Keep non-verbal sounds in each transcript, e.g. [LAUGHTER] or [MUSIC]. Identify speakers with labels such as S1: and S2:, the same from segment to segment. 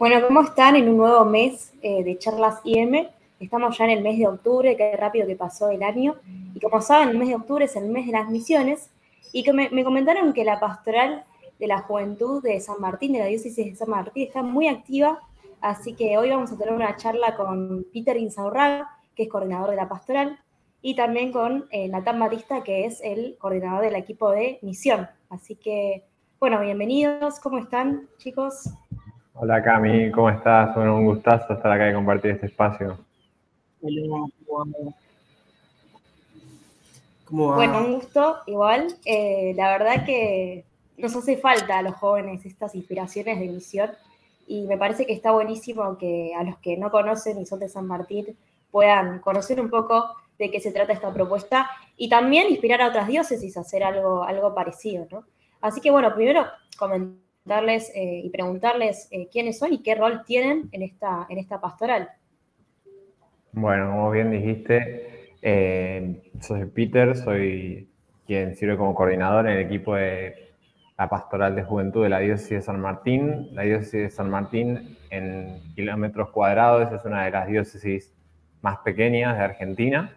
S1: Bueno, ¿cómo están en un nuevo mes eh, de charlas IM? Estamos ya en el mes de octubre, qué rápido que pasó el año. Y como saben, el mes de octubre es el mes de las misiones. Y que me, comentaron que la pastoral de la juventud de San Martín, de la diócesis de San Martín, está muy activa. Así que hoy vamos a tener una charla con Peter Insaurraga, que es coordinador de la pastoral, y también con eh, Natán Batista, que es el coordinador del equipo de misión. Así que, bueno, bienvenidos. ¿Cómo están, chicos?
S2: Hola, Cami. ¿Cómo estás? Bueno, un gustazo estar acá y compartir este espacio.
S1: Bueno, un gusto, igual. Eh, la verdad que nos hace falta a los jóvenes estas inspiraciones de misión y me parece que está buenísimo que a los que no conocen y son de San Martín puedan conocer un poco de qué se trata esta propuesta y también inspirar a otras diócesis a hacer algo, algo parecido, ¿no? Así que bueno, primero comentarles eh, y preguntarles eh, quiénes son y qué rol tienen en esta, en esta pastoral.
S2: Bueno, como bien dijiste, eh, soy Peter, soy quien sirve como coordinador en el equipo de la Pastoral de Juventud de la Diócesis de San Martín. La Diócesis de San Martín, en kilómetros cuadrados, es una de las diócesis más pequeñas de Argentina.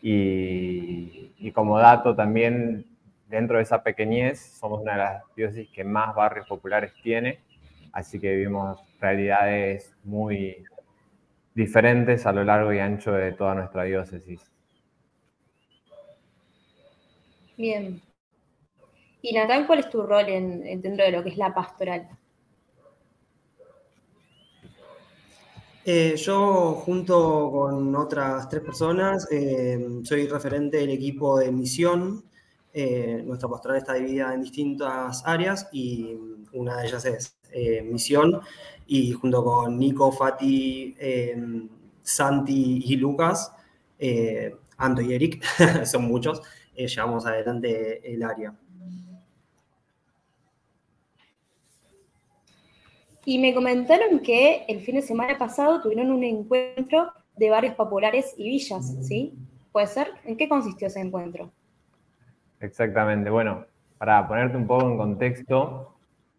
S2: Y como dato también, dentro de esa pequeñez, somos una de las diócesis que más barrios populares tiene, así que vivimos realidades muy diferentes a lo largo y ancho de toda nuestra diócesis.
S1: Bien. Y Natán, ¿cuál es tu rol en, dentro de lo que es la pastoral?
S3: Eh, yo, junto con otras tres personas, eh, soy referente del equipo de misión. Eh, nuestra pastoral está dividida en distintas áreas y una de ellas es misión y junto con Nico, Fati, em, Santi y Lucas, eh, Anto y Eric, [LAUGHS] son muchos, eh, llevamos adelante el área.
S1: Y me comentaron que el fin de semana pasado tuvieron un encuentro de barrios populares y villas, ¿sí? ¿Puede ser? ¿En qué consistió ese encuentro?
S2: Exactamente. Bueno, para ponerte un poco en contexto,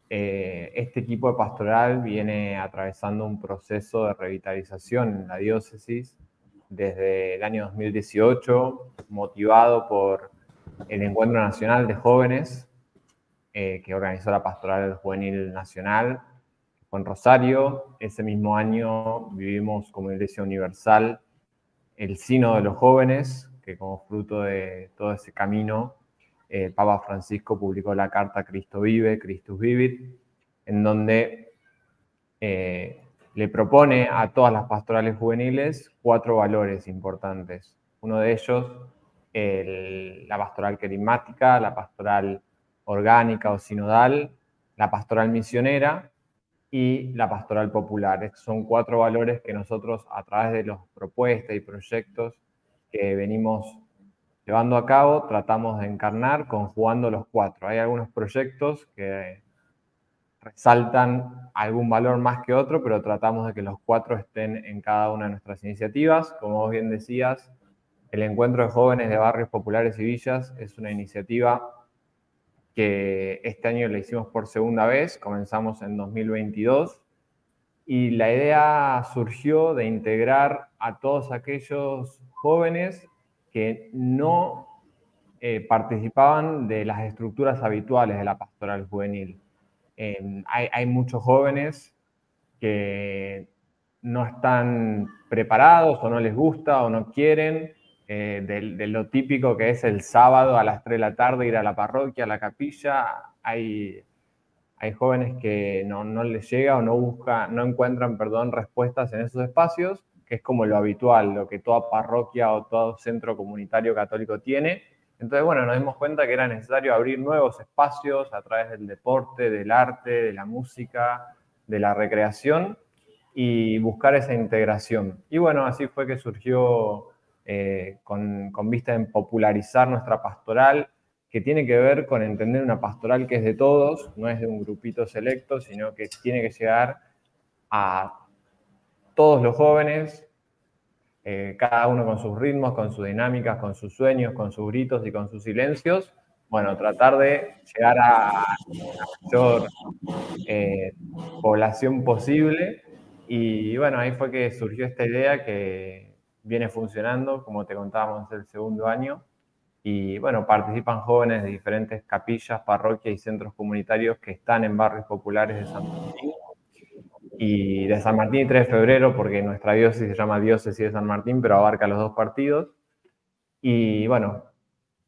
S2: eh, este equipo de pastoral viene atravesando un proceso de revitalización en la diócesis desde el año 2018, motivado por el Encuentro Nacional de Jóvenes eh, que organizó la Pastoral Juvenil Nacional con Rosario. Ese mismo año vivimos como Iglesia Universal el Sino de los Jóvenes, que como fruto de todo ese camino eh, Papa Francisco publicó la carta Cristo vive, Christus vivit, en donde eh, le propone a todas las pastorales juveniles cuatro valores importantes. Uno de ellos, la pastoral querimática, la pastoral orgánica o sinodal, la pastoral misionera y la pastoral popular. Son cuatro valores que nosotros a través de las propuestas y proyectos que venimos llevando a cabo, tratamos de encarnar conjugando los cuatro. Hay algunos proyectos que resaltan algún valor más que otro, pero tratamos de que los cuatro estén en cada una de nuestras iniciativas. Como vos bien decías, el Encuentro de Jóvenes de Barrios Populares y Villas es una iniciativa que este año la hicimos por segunda vez, comenzamos en 2022, y la idea surgió de integrar a todos aquellos jóvenes que no eh, participaban de las estructuras habituales de la pastoral juvenil. hay, muchos jóvenes que no están preparados o no les gusta o no quieren eh, de, lo típico que es el sábado a las 3 de la tarde ir a la parroquia, a la capilla. Hay, hay jóvenes que no, no les llega o no, busca, no encuentran perdón, respuestas en esos espacios que es como lo habitual, lo que toda parroquia o todo centro comunitario católico tiene. Entonces, bueno, nos dimos cuenta que era necesario abrir nuevos espacios a través del deporte, del arte, de la música, de la recreación y buscar esa integración. Y bueno, así fue que surgió eh, con, vista en popularizar nuestra pastoral, que tiene que ver con entender una pastoral que es de todos, no es de un grupito selecto, sino que tiene que llegar a todos los jóvenes, eh, cada uno con sus ritmos, con sus dinámicas, con sus sueños, con sus gritos y con sus silencios, bueno, tratar de llegar a la mayor eh, población posible. Y bueno, ahí fue que surgió esta idea que viene funcionando, como te contábamos, el segundo año. Y bueno, participan jóvenes de diferentes capillas, parroquias y centros comunitarios que están en barrios populares de San Martín. Y de San Martín y 3 de febrero, porque nuestra diócesis se llama Diócesis de San Martín, pero abarca los dos partidos. Y bueno,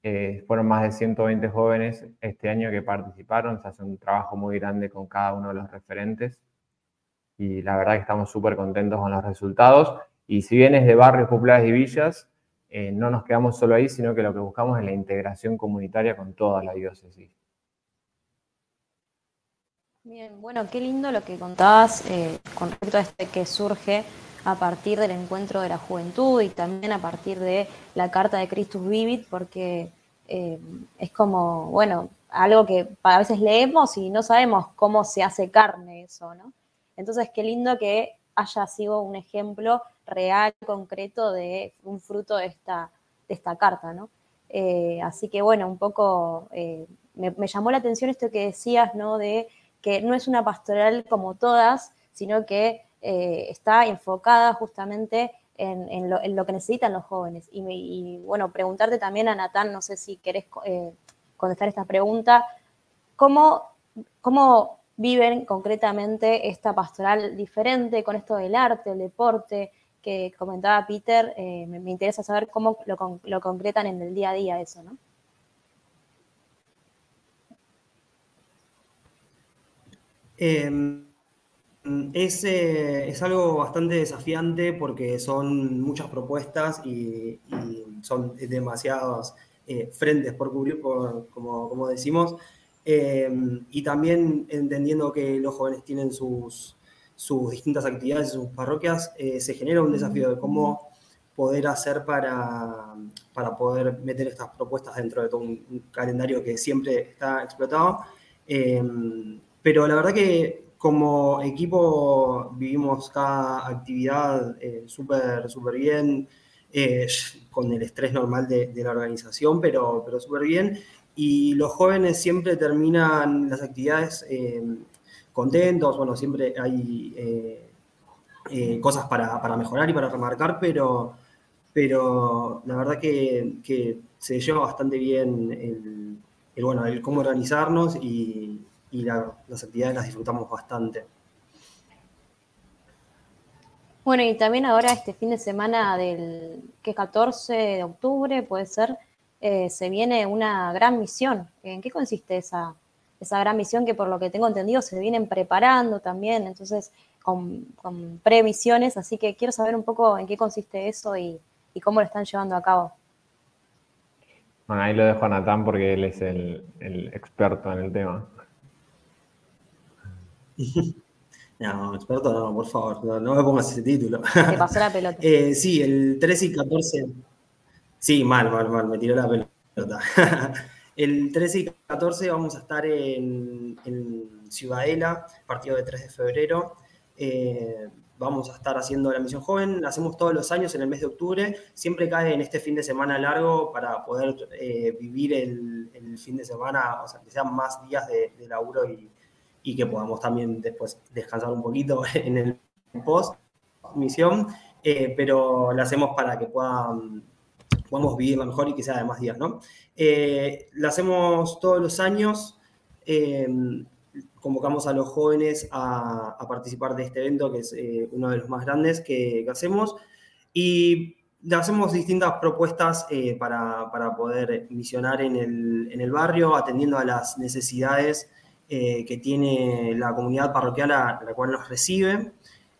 S2: eh, fueron más de 120 jóvenes este año que participaron, se hace un trabajo muy grande con cada uno de los referentes y la verdad que estamos súper contentos con los resultados. Y si bien es de barrios populares y villas, eh, no nos quedamos solo ahí, sino que lo que buscamos es la integración comunitaria con toda la diócesis.
S1: Bien, bueno, qué lindo lo que contabas eh, con respecto a este que surge a partir del encuentro de la juventud y también a partir de la carta de Christus Vivit, porque eh, es como, bueno, algo que a veces leemos y no sabemos cómo se hace carne eso, ¿no? Entonces, qué lindo que haya sido un ejemplo real, concreto de un fruto de esta, de esta carta, ¿no? Eh, así que, bueno, un poco eh, me, me, llamó la atención esto que decías, ¿no? De que no es una pastoral como todas, sino que eh, está enfocada justamente en, lo, que necesitan los jóvenes. Y, bueno, preguntarte también a Natán, no sé si querés eh, contestar esta pregunta, ¿cómo, ¿cómo viven concretamente esta pastoral diferente con esto del arte, el deporte, que comentaba Peter, eh, me, interesa saber cómo lo, lo, concretan en el día a día eso, ¿no?
S3: Eh, es, algo bastante desafiante porque son muchas propuestas y, son demasiados eh, frentes por cubrir, como, decimos. Eh, y también entendiendo que los jóvenes tienen sus, sus distintas actividades sus parroquias, eh, se genera un desafío de cómo poder hacer para, para poder meter estas propuestas dentro de todo un, calendario que siempre está explotado. Pero la verdad que como equipo vivimos cada actividad eh, súper super bien, eh, con el estrés normal de, la organización, pero, pero súper bien. Y los jóvenes siempre terminan las actividades eh, contentos, bueno, siempre hay cosas para, mejorar y para remarcar, pero, pero la verdad que, se lleva bastante bien el, bueno, el cómo organizarnos y, y las actividades las disfrutamos bastante.
S1: Bueno, y también ahora este fin de semana del que 14 de octubre, puede ser, eh, se viene una gran misión. ¿En qué consiste esa, esa gran misión que por lo que tengo entendido se vienen preparando también, entonces con, previsiones, así que quiero saber un poco en qué consiste eso y, cómo lo están llevando a cabo.
S2: Bueno, ahí lo dejo a Natán porque él es el, el experto en el tema. [LAUGHS]
S3: No, experto no, por favor, no, me pongas ese título.
S1: Te pasó la [LAUGHS] pelota.
S3: Eh, sí, el 13 y 14. Sí, mal, mal, mal, me tiró la pelota. [LAUGHS] el 13 y 14 vamos a estar en, Ciudadela, partido de 3 de febrero. Eh, vamos a estar haciendo la misión joven, la hacemos todos los años en el mes de octubre, siempre cae en este fin de semana largo para poder eh, vivir el, fin de semana, o sea, que sean más días de, de laburo y, y que podamos también después descansar un poquito [LAUGHS] en el post misión, eh, pero la hacemos para que puedan, podamos vivirla mejor y que sea de más días, ¿no? Eh, la hacemos todos los años, eh, convocamos a los jóvenes a, participar de este evento, que es uno de los más grandes que, hacemos, y le hacemos distintas propuestas para, para, poder misionar en el, en el barrio, atendiendo a las necesidades eh, que tiene la comunidad parroquial a, la cual nos recibe.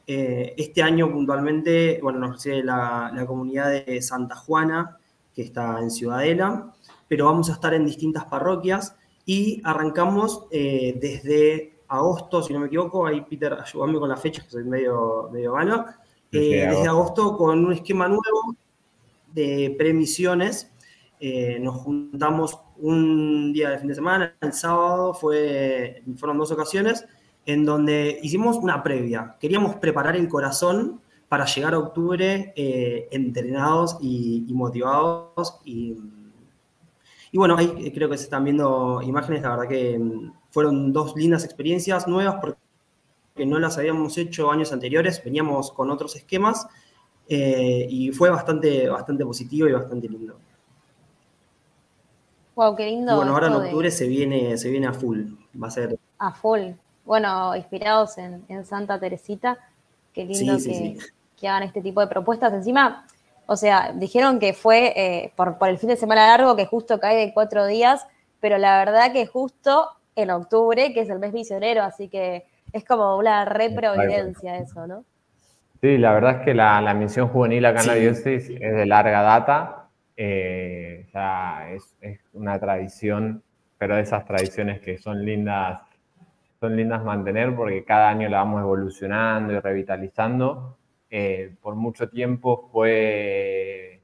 S3: Eh, este año puntualmente, bueno, nos recibe la, comunidad de Santa Juana, que está en Ciudadela, pero vamos a estar en distintas parroquias y arrancamos eh, desde agosto, si no me equivoco, ahí Peter, ayúdame con las fechas, que soy medio, medio malo, desde agosto con un esquema nuevo de premisiones nos juntamos un día de fin de semana, el sábado fue, fueron dos ocasiones, en donde hicimos una previa. Queríamos preparar el corazón para llegar a octubre eh, entrenados y, motivados y, Y bueno, ahí creo que se están viendo imágenes, la verdad que mm, fueron dos lindas experiencias nuevas porque no las habíamos hecho años anteriores, veníamos con otros esquemas eh, y fue bastante, bastante positivo y bastante lindo.
S1: Wow, qué lindo.
S3: bueno, ahora en octubre se, viene, se viene a full, va a ser...
S1: A full. Bueno, inspirados en, Santa Teresita, qué lindo que, que hagan este tipo de propuestas. Encima, o sea, dijeron que fue eh, por, el fin de semana largo, que justo cae de cuatro días, pero la verdad que justo en octubre, que es el mes misionero, así que es como una reprovidencia eso, ¿no?
S2: Sí, la verdad es que la, misión juvenil acá en la diócesis es de larga data, eh, es, una tradición, pero de esas tradiciones que son lindas, son lindas mantener porque cada año la vamos evolucionando y revitalizando. Eh, por mucho tiempo fue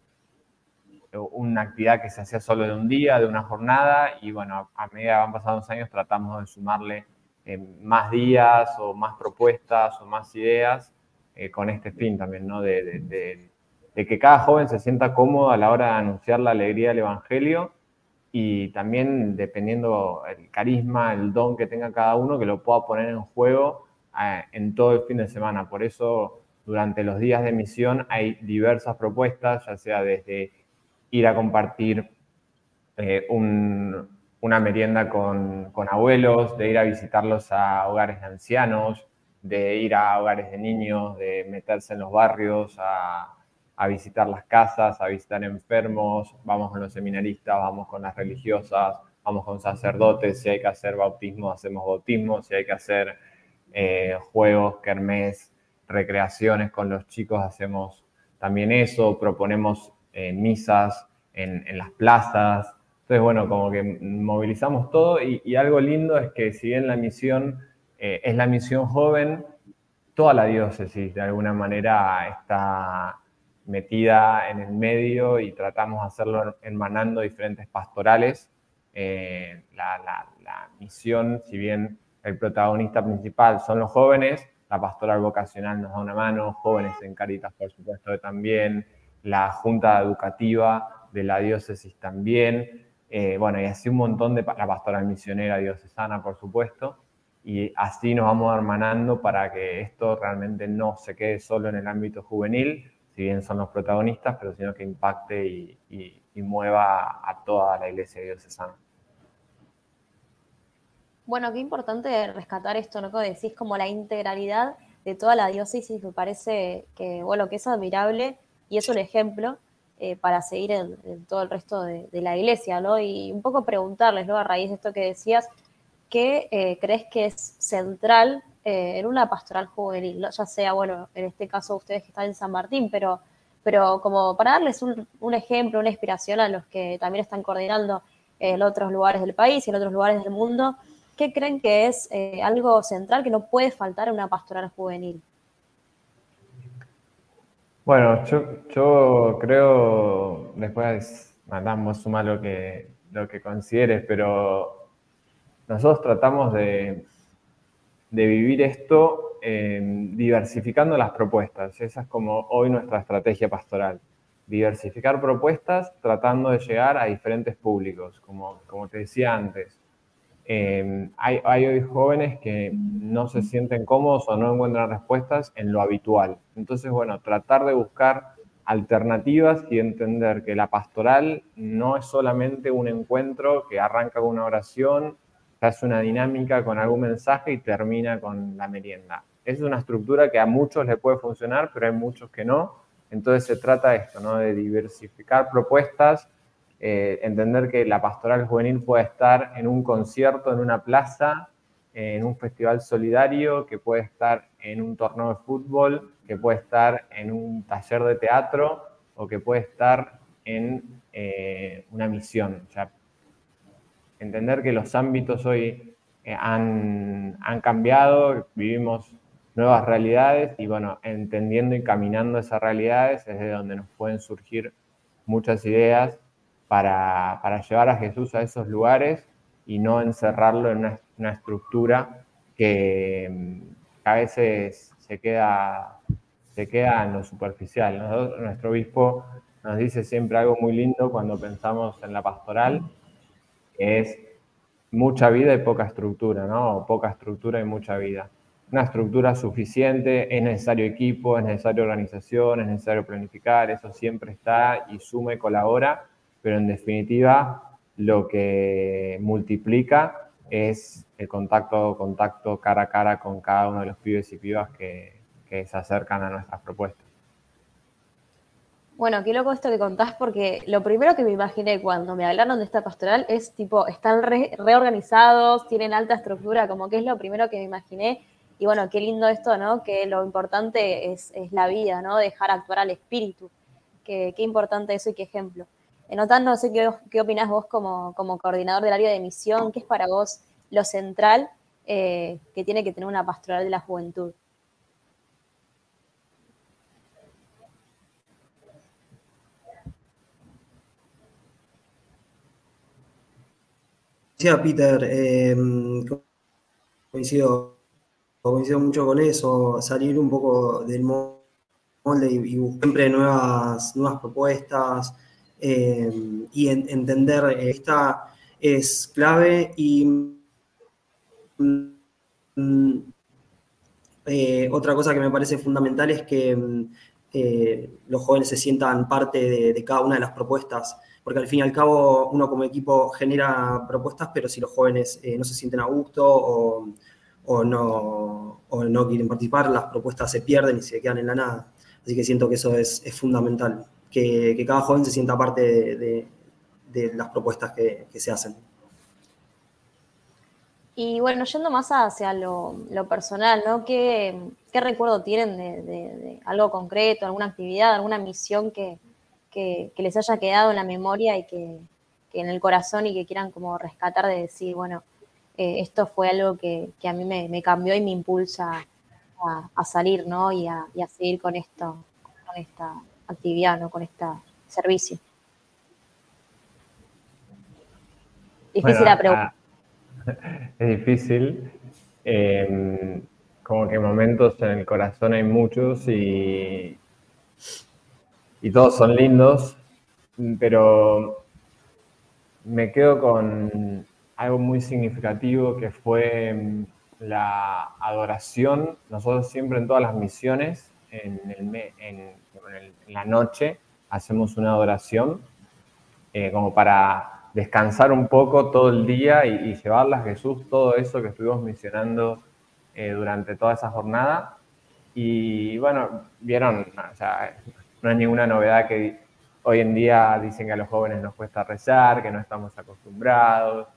S2: una actividad que se hacía solo de un día, de una jornada, y bueno, a medida que van pasando los años tratamos de sumarle eh, más días o más propuestas o más ideas eh, con este fin también, ¿no? De, que cada joven se sienta cómodo a la hora de anunciar la alegría del Evangelio y también dependiendo el carisma, el don que tenga cada uno, que lo pueda poner en juego en todo el fin de semana. Por eso durante los días de misión hay diversas propuestas, ya sea desde ir a compartir eh, una merienda con, abuelos, de ir a visitarlos a hogares de ancianos, de ir a hogares de niños, de meterse en los barrios, visitar las casas, a visitar enfermos, vamos con los seminaristas, vamos con las religiosas, vamos con sacerdotes, si hay que hacer bautismo, hacemos bautismo, si hay que hacer eh, juegos, kermés, recreaciones con los chicos hacemos también eso, proponemos eh, misas en, las plazas. Entonces, bueno, como que movilizamos todo y, algo lindo es que si bien la misión eh, es la misión joven, toda la diócesis de alguna manera está metida en el medio y tratamos de hacerlo hermanando diferentes pastorales. Eh, la, misión, si bien el protagonista principal son los jóvenes, la pastoral vocacional nos da una mano, jóvenes en Caritas por supuesto también, la Junta Educativa de la Diócesis también, eh, bueno, y así un montón de la pastoral misionera diocesana por supuesto, y así nos vamos hermanando para que esto realmente no se quede solo en el ámbito juvenil, si bien son los protagonistas, pero sino que impacte y, y mueva a toda la iglesia diocesana.
S1: Bueno, qué importante rescatar esto, ¿no? Que decís como la integralidad de toda la diócesis, me parece que, bueno, que es admirable y es un ejemplo eh, para seguir en, todo el resto de, la iglesia, ¿no? Y un poco preguntarles, ¿no? A raíz de esto que decías, ¿qué eh, crees que es central eh, en una pastoral juvenil? Ya sea, bueno, en este caso ustedes que están en San Martín, pero, pero como para darles un, ejemplo, una inspiración a los que también están coordinando en otros lugares del país y en otros lugares del mundo, ¿qué creen que es eh, algo central que no puede faltar en una pastoral juvenil?
S2: Bueno, yo, creo, después mandamos sumar lo que, lo que consideres, pero nosotros tratamos de, vivir esto diversificando las propuestas. Esa es como hoy nuestra estrategia pastoral. Diversificar propuestas tratando de llegar a diferentes públicos, como, como te decía antes Em, hay, hoy jóvenes que no se sienten cómodos o no encuentran respuestas en lo habitual. Entonces, bueno, tratar de buscar alternativas y entender que la pastoral no es solamente un encuentro que arranca con una oración, se hace una dinámica con algún mensaje y termina con la merienda. Es una estructura que a muchos le puede funcionar, pero hay muchos que no. Entonces se trata de esto, ¿no? De diversificar propuestas eh, entender que la pastoral juvenil puede estar en un concierto, en una plaza, en un festival solidario, que puede estar en un torneo de fútbol, que puede estar en un taller de teatro o que puede estar en eh, una misión. Entender que los ámbitos hoy eh, han, han cambiado, vivimos nuevas realidades y bueno, entendiendo y caminando esas realidades es de donde nos pueden surgir muchas ideas para, para, llevar a Jesús a esos lugares y no encerrarlo en una, estructura que, a veces se queda, se queda en lo superficial. nuestro obispo nos dice siempre algo muy lindo cuando pensamos en la pastoral, es mucha vida y poca estructura, ¿no? poca estructura y mucha vida. Una estructura suficiente, es necesario equipo, es necesario organización, es necesario planificar, eso siempre está y suma y colabora, pero en definitiva lo que multiplica es el contacto, contacto cara a cara con cada uno de los pibes y pibas que, se acercan a nuestras propuestas.
S1: Bueno, qué loco esto que contás, porque lo primero que me imaginé cuando me hablaron de esta pastoral es tipo, están reorganizados, tienen alta estructura, como que es lo primero que me imaginé. Y bueno, qué lindo esto, ¿no? Que lo importante es, la vida, ¿no? Dejar actuar al espíritu. Qué, importante eso y qué ejemplo. Notan, no sé qué, qué opinás vos como, coordinador del área de misión, qué es para vos lo central eh, que tiene que tener una pastoral de la juventud.
S3: Decía Peter, eh, coincido, coincido mucho con eso, salir un poco del molde y, buscar siempre nuevas, nuevas propuestas, eh, y entender esta es clave y mm, eh, otra cosa que me parece fundamental es que mm, eh, los jóvenes se sientan parte de, cada una de las propuestas, porque al fin y al cabo uno como equipo genera propuestas, pero si los jóvenes no se sienten a gusto o, no, quieren participar, las propuestas se pierden y se quedan en la nada. Así que siento que eso es fundamental que, cada joven se sienta parte de, las propuestas que, se hacen.
S1: Y bueno, yendo más hacia lo, personal. ¿Qué, recuerdo tienen de, algo concreto, alguna actividad, alguna misión que, les haya quedado en la memoria y que, en el corazón y que quieran como rescatar de decir, bueno, eh, esto fue algo que, a mí me, cambió y me impulsa a, salir, ¿no? Y a, y a seguir con esto, con esta actividad, ¿no? Con este servicio.
S2: Difícil la pregunta. [LAUGHS] Es difícil. Em, como que momentos en el corazón hay muchos y, y todos son lindos, pero me quedo con algo muy significativo que fue em, la adoración. Nosotros siempre en todas las misiones, en, el, en la noche hacemos una adoración eh, como para descansar un poco todo el día y, llevarle a Jesús todo eso que estuvimos mencionando eh, durante toda esa jornada. Y bueno, vieron, o sea, no es ninguna novedad que hoy en día dicen que a los jóvenes nos cuesta rezar, que no estamos acostumbrados,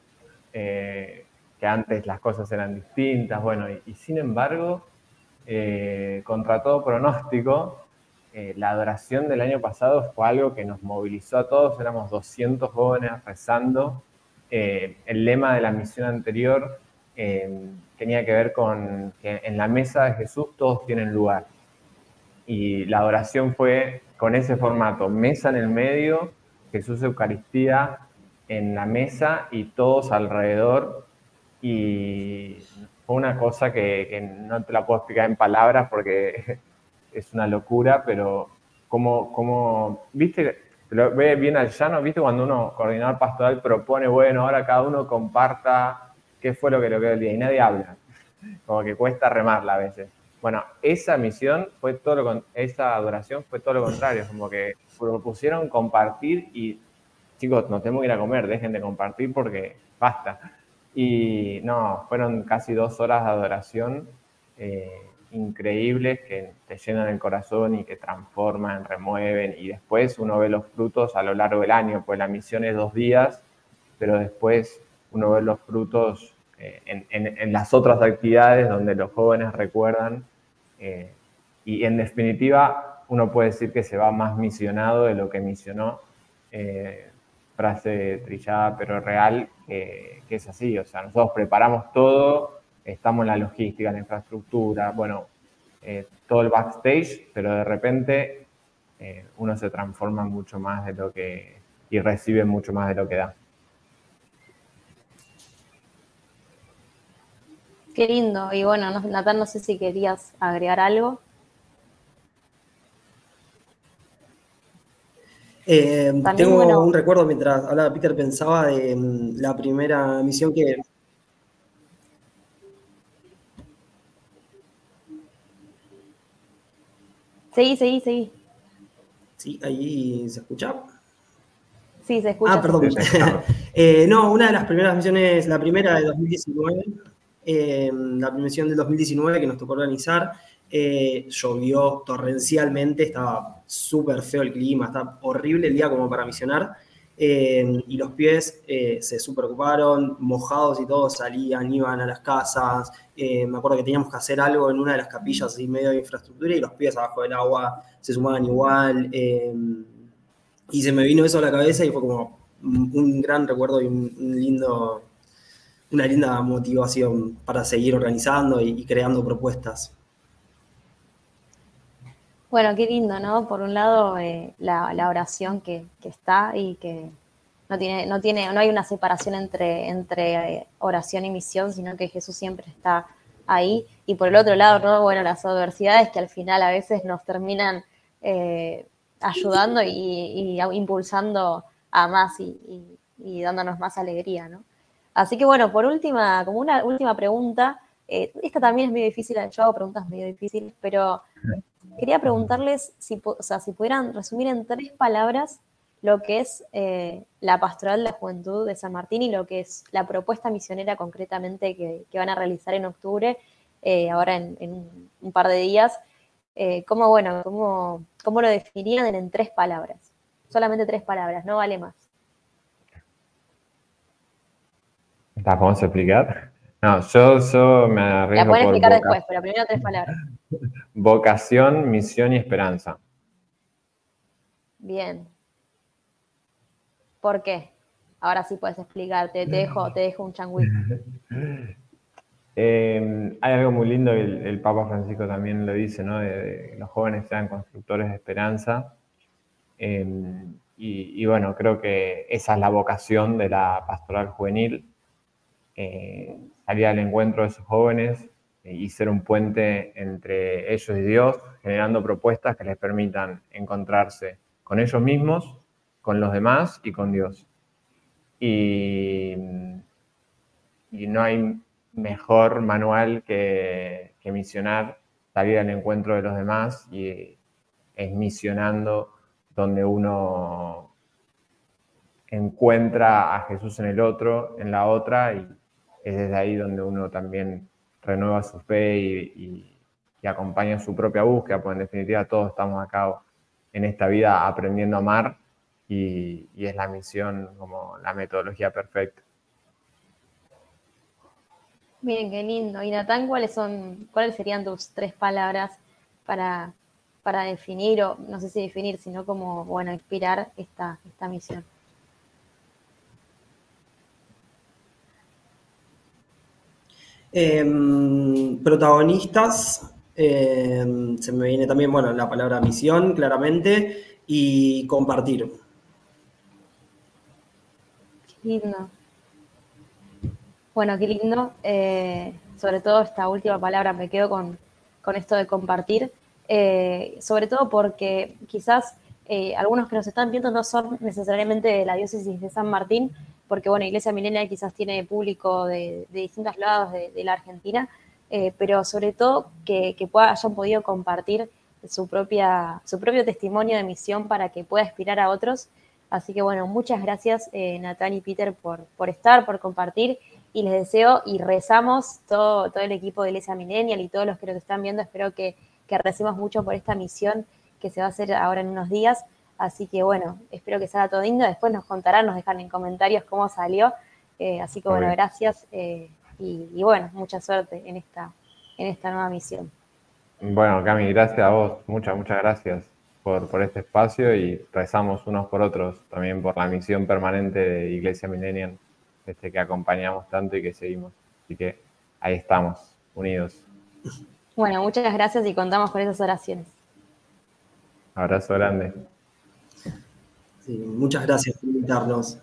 S2: eh, que antes las cosas eran distintas, bueno, y sin embargo, contra todo pronóstico, eh, la adoración del año pasado fue algo que nos movilizó a todos, éramos 200 jóvenes rezando. Eh, el lema de la misión anterior eh, tenía que ver con que en la mesa de Jesús todos tienen lugar. Y la adoración fue con ese formato, mesa en el medio, Jesús Eucaristía en la mesa y todos alrededor. Y fue una cosa que, no te la puedo explicar en palabras porque [LAUGHS] es una locura, pero como, como viste, lo ve bien al llano, viste cuando uno, coordinador pastoral, propone, bueno, ahora cada uno comparta qué fue lo que lo quedó el día y nadie habla, [LAUGHS] como que cuesta remarla a veces. Bueno, esa misión fue todo lo esa adoración fue todo lo contrario, como que propusieron compartir y chicos, nos tenemos que ir a comer, dejen de compartir porque basta. Y no, fueron casi dos horas de adoración. Eh, increíbles que te llenan el corazón y que transforman, remueven y después uno ve los frutos a lo largo del año, pues la misión es dos días, pero después uno ve los frutos eh, en, las otras actividades donde los jóvenes recuerdan eh, y en definitiva uno puede decir que se va más misionado de lo que misionó. Eh, frase trillada pero real, que es así, o sea, nosotros preparamos todo, estamos en la logística, en la infraestructura, bueno, todo el backstage, pero de repente uno se transforma mucho más de lo que y recibe mucho más de lo que da.
S1: Qué lindo. Y bueno, Natal, no sé si querías agregar algo.
S3: Eh, tengo un recuerdo mientras hablaba Peter, pensaba de mm, la primera misión que...
S1: Seguí, seguí, seguí.
S3: Sí, ahí se escucha.
S1: Sí, se escucha.
S3: Ah, perdón. [LAUGHS] Eh, no, una de las primeras misiones, la primera de 2019, eh, la misión de 2019 que nos tocó organizar, eh, llovió torrencialmente, estaba súper feo el clima, estaba horrible el día como para misionar. Eh, y los pies eh, se super ocuparon, mojados y todo, salían, iban a las casas. me acuerdo que teníamos que hacer algo en una de las capillas así medio de infraestructura y los pies abajo del agua se sumaban igual. y se me vino eso a la cabeza y fue como un gran recuerdo y un, lindo, una linda motivación para seguir organizando y creando propuestas.
S1: Bueno, qué lindo, ¿no? Por un lado, eh, la, oración que, está y que no tiene, no tiene, no hay una separación entre, entre eh, oración y misión, sino que Jesús siempre está ahí. Y por el otro lado, ¿no? Bueno, las adversidades que al final a veces nos terminan eh, ayudando y, impulsando a más y, y, dándonos más alegría, ¿no? Así que bueno, por última, como una última pregunta, esta también es medio difícil, yo hago preguntas medio difíciles, pero Quería preguntarles si, o sea, si pudieran resumir en tres palabras lo que es eh, la pastoral de la juventud de San Martín y lo que es la propuesta misionera concretamente que, van a realizar en octubre, eh, ahora en, un par de días. Eh, ¿cómo, bueno, cómo, cómo, lo definirían en, tres palabras? Solamente tres palabras, no vale más.
S2: ¿Vamos a explicar? No, yo, me arriesgo
S1: La pueden explicar después, pero primero tres palabras. [LAUGHS]
S2: Vocación, misión y esperanza.
S1: Bien. ¿Por qué? Ahora sí puedes explicarte, te dejo, te dejo un changüí. [LAUGHS]
S2: Em, hay algo muy lindo, el, el, Papa Francisco también lo dice, ¿no? De, los jóvenes sean constructores de esperanza. Em, y, bueno, creo que esa es la vocación de la pastoral juvenil, eh, salir al encuentro de esos jóvenes, y ser un puente entre ellos y Dios, generando propuestas que les permitan encontrarse con ellos mismos, con los demás y con Dios. Y, no hay mejor manual que, que, misionar, salir al encuentro de los demás y es misionando donde uno encuentra a Jesús en el otro, en la otra, y es desde ahí donde uno también renueva su fe y, acompaña su propia búsqueda, pues en definitiva todos estamos acá en esta vida aprendiendo a amar y, es la misión como la metodología perfecta.
S1: Bien, qué lindo. Y Natán, ¿cuáles son, cuáles serían tus tres palabras para, para definir, o no sé si definir, sino como, bueno, inspirar esta, esta misión?
S3: Em, protagonistas, em, se me viene también, bueno, la palabra misión, claramente, y compartir.
S1: Qué lindo. Bueno, qué lindo. Eh, sobre todo esta última palabra, me quedo con, esto de compartir. Eh, sobre todo porque quizás eh, algunos que nos están viendo no son necesariamente de la diócesis de San Martín, porque bueno, Iglesia Milenial quizás tiene público de, distintos lados de, la Argentina, eh, pero sobre todo que, hayan podido compartir su, propia, su propio testimonio de misión para que pueda inspirar a otros. Así que bueno, muchas gracias eh, Natán y Peter por, por estar, por compartir y les deseo y rezamos todo, todo el equipo de Iglesia Millennial y todos los que nos están viendo, espero que, que recemos mucho por esta misión que se va a hacer ahora en unos días. Así que bueno, espero que salga todo lindo. Después nos contarán, nos dejan en comentarios cómo salió. Eh, así que bueno, gracias eh, y, bueno, mucha suerte en esta, en esta nueva misión.
S2: Bueno, Cami, gracias a vos. Muchas, muchas gracias por, por este espacio y rezamos unos por otros también por la misión permanente de Iglesia Millennial, este, que acompañamos tanto y que seguimos. Así que ahí estamos, unidos.
S1: Bueno, muchas gracias y contamos con esas oraciones.
S2: Abrazo grande
S3: muchas gracias por invitarnos.